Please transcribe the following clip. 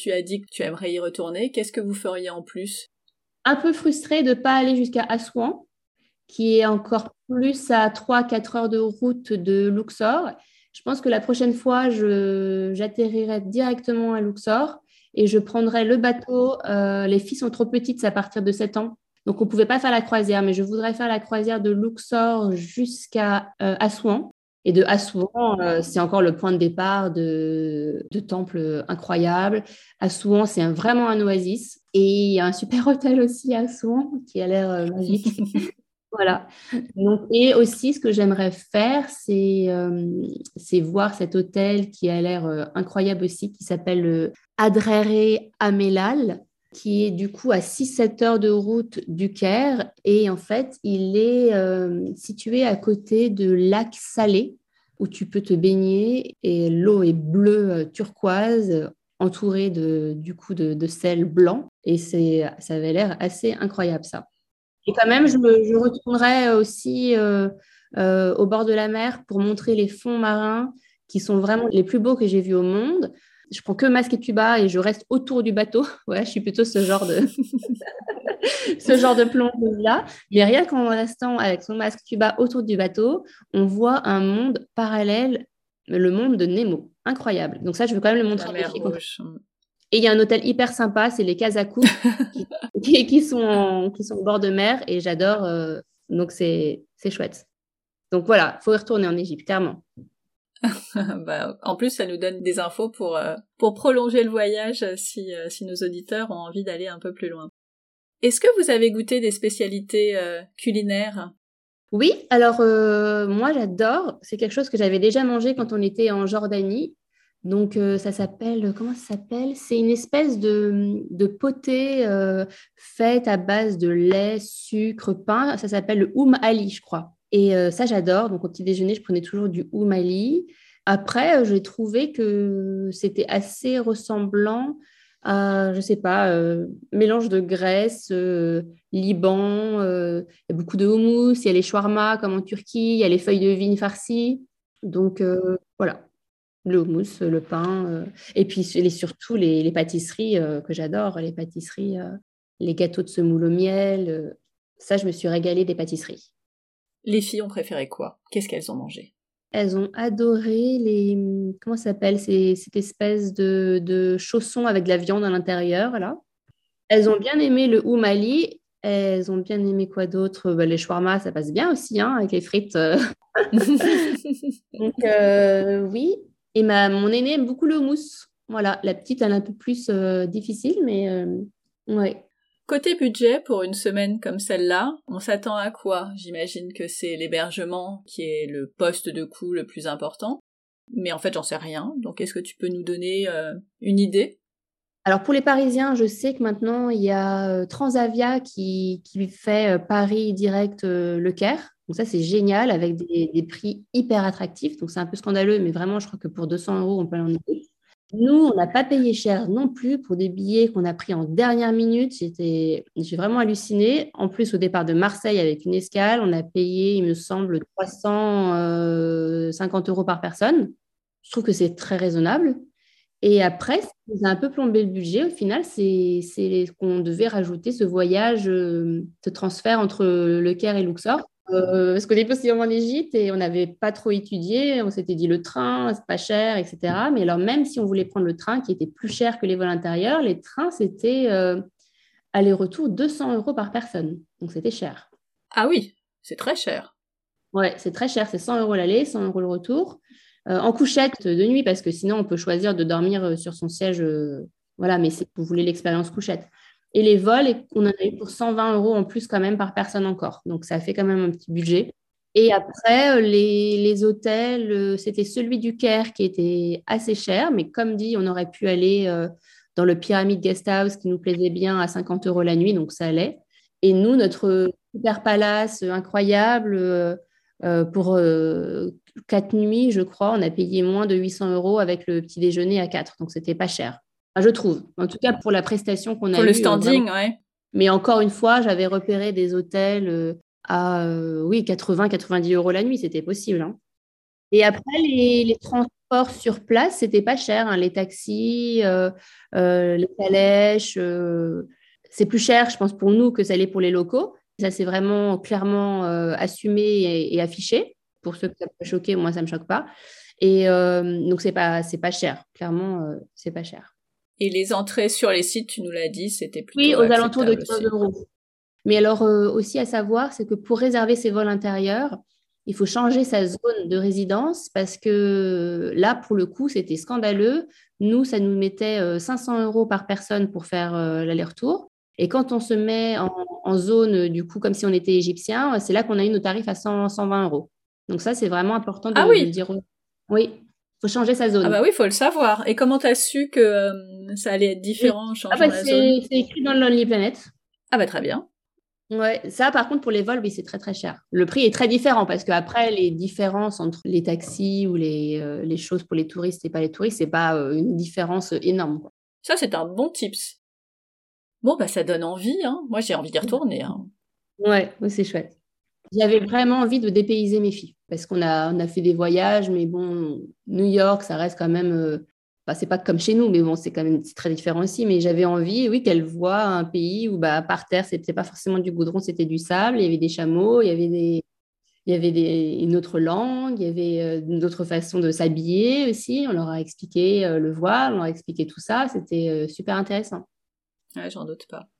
tu as dit que tu aimerais y retourner. Qu'est-ce que vous feriez en plus? Un peu frustré de ne pas aller jusqu'à Assouan, qui est encore plus à 3-4 heures de route de Luxor. Je pense que la prochaine fois, j'atterrirai directement à Luxor et je prendrai le bateau. Euh, les filles sont trop petites, à partir de 7 ans. Donc, on ne pouvait pas faire la croisière, mais je voudrais faire la croisière de Luxor jusqu'à euh, Assouan. Et de Assouan, euh, c'est encore le point de départ de, de temples incroyables. Assouan, c'est vraiment un oasis. Et il y a un super hôtel aussi à Assouan qui a l'air euh, magique. voilà. Donc, et aussi, ce que j'aimerais faire, c'est c'est voir cet hôtel qui a l'air incroyable aussi, qui s'appelle Adrere Amelal qui est du coup à 6-7 heures de route du Caire. Et en fait, il est euh, situé à côté de lac Salé, où tu peux te baigner. Et l'eau est bleue euh, turquoise, entourée de, du coup de, sel blanc. Et ça avait l'air assez incroyable, ça. Et quand même, je, je retournerai aussi euh, au bord de la mer pour montrer les fonds marins qui sont vraiment les plus beaux que j'ai vus au monde je prends que masque et tuba et je reste autour du bateau. Ouais, je suis plutôt ce genre de ce genre de plongeuse là. Mais rien qu'en restant avec son masque tuba autour du bateau, on voit un monde parallèle, le monde de Nemo. Incroyable. Donc ça, je veux quand même le montrer. Et il y a un hôtel hyper sympa, c'est les Kazakou, qui, qui, sont qui sont au bord de mer et j'adore. Euh, donc c'est chouette. Donc voilà, faut y retourner en Égypte, clairement. bah, en plus, ça nous donne des infos pour, euh, prolonger le voyage euh, si, euh, si nos auditeurs ont envie d'aller un peu plus loin. Est-ce que vous avez goûté des spécialités culinaires? Oui, alors moi j'adore. C'est quelque chose que j'avais déjà mangé quand on était en Jordanie. Donc ça s'appelle, comment ça s'appelle? C'est une espèce de, de potée faite à base de lait, sucre, pain. Ça s'appelle le oum ali, je crois. Et euh, ça, j'adore. Donc, au petit déjeuner, je prenais toujours du oumali. Après, euh, j'ai trouvé que c'était assez ressemblant à, je sais pas, euh, mélange de Grèce, Liban. il y a beaucoup de houmous. Il y a les shawarma, comme en Turquie. Il y a les feuilles de vigne farcies. Donc, voilà. Le houmous, le pain. et puis, surtout, les, les pâtisseries que j'adore. Les pâtisseries, les gâteaux de semoule au miel. ça, je me suis régalée des pâtisseries. Les filles ont préféré quoi? Qu'est-ce qu'elles ont mangé? Elles ont adoré les. Comment ça s'appelle Cette espèce de, de chaussons avec de la viande à l'intérieur, là. Elles ont bien aimé le oumali. Elles ont bien aimé quoi d'autre? Bah, Les shawarma, ça passe bien aussi, hein, avec les frites. Donc, euh, oui. Et ma, mon aînée aime beaucoup le houmous. Voilà, la petite, elle est un peu plus euh, difficile, mais euh, ouais. Côté budget, pour une semaine comme celle-là, on s'attend à quoi? J'imagine que c'est l'hébergement qui est le poste de coût le plus important. Mais en fait, j'en sais rien. Donc, est-ce que tu peux nous donner euh, une idée? Alors pour les Parisiens, je sais que maintenant il y a euh, Transavia qui, fait euh, Paris direct Le Caire. Donc ça c'est génial avec des, prix hyper attractifs. Donc c'est un peu scandaleux, mais vraiment je crois que pour 200 euros on peut en aider. Nous, on n'a pas payé cher non plus pour des billets qu'on a pris en dernière minute. J'ai vraiment halluciné. En plus, au départ de Marseille avec une escale, on a payé, il me semble, 350 euros par personne. Je trouve que c'est très raisonnable. Et après, ça a un peu plombé le budget. Au final, c'est, c'est qu'on devait rajouter ce voyage, euh, ce transfert entre Le Caire et Luxor. Euh, parce qu'on est possiblement en Égypte et on n'avait pas trop étudié. On s'était dit le train, c'est pas cher, etc. Mais alors, même si on voulait prendre le train qui était plus cher que les vols intérieurs, les trains, c'était euh, aller-retour 200 euros par personne. Donc, c'était cher. Ah oui, c'est très cher. Ouais, c'est très cher. C'est 100 euros l'aller, 100 euros le retour. Euh, en couchette de nuit, parce que sinon, on peut choisir de dormir sur son siège. voilà, mais vous voulez l'expérience couchette. Et les vols, on en a eu pour 120 euros en plus quand même par personne encore. Donc ça fait quand même un petit budget. Et après, euh, les, hôtels, euh, c'était celui du Caire qui était assez cher, mais comme dit, on aurait pu aller euh, dans le Pyramide Guest House qui nous plaisait bien à 50 euros la nuit, donc ça allait. Et nous, notre super palace incroyable, pour quatre nuits, je crois, on a payé moins de 800 euros avec le petit déjeuner à quatre, donc c'était pas cher je trouve. En tout cas, pour la prestation qu'on a Pour le standing, oui. Mais encore une fois, j'avais repéré des hôtels euh, à euh, oui 80-90 euros la nuit, c'était possible. Hein. Et après, les, transports sur place, c'était pas cher. Hein. Les taxis, euh, euh, les calèches, euh, c'est plus cher, je pense, pour nous que ça l'est pour les locaux. Ça, c'est vraiment clairement assumé et, affiché. Pour ceux que ça peut choquer, moi, ça ne me choque pas. Et donc, c'est pas, pas cher. Clairement, c'est pas cher. Et les entrées sur les sites, tu nous l'as dit, c'était plutôt. Oui, aux alentours de 15 euros. Mais alors, aussi à savoir, c'est que pour réserver ces vols intérieurs, il faut changer sa zone de résidence parce que là, pour le coup, c'était scandaleux. Nous, ça nous mettait 500 euh, euros par personne pour faire euh, l'aller-retour. Et quand on se met en, zone, du coup, comme si on était égyptien, c'est là qu'on a eu nos tarifs à 120 euros. Donc ça, c'est vraiment important de, ah oui. dire. Oui, faut changer sa zone. Ah bah oui, il faut le savoir. Et comment tu as su que euh, ça allait être différent en changeant ah bah, C'est écrit dans le Lonely Planet. Ah bah très bien. Ouais, ça par contre pour les vols, oui, c'est très très cher. Le prix est très différent parce qu'après les différences entre les taxis ou les, euh, les, choses pour les touristes et pas les touristes, c'est pas euh, une différence énorme. Ça c'est un bon tips. Bon bah ça donne envie, hein. Moi j'ai envie d'y retourner. Hein. Ouais, c'est chouette. J'avais vraiment envie de dépayser mes filles parce qu'on a, on a fait des voyages, mais bon, New York, ça reste quand même euh, c'est pas comme chez nous, mais bon, c'est quand même très différent aussi. Mais j'avais envie, oui, qu'elle voit un pays où bah, par terre, c'était pas forcément du goudron, c'était du sable. Il y avait des chameaux, il y avait des, il y avait une autre langue, il y avait euh, d'autres façons de s'habiller aussi. On leur a expliqué euh, le voile, on leur a expliqué tout ça. C'était euh, super intéressant. Ouais, j'en doute pas.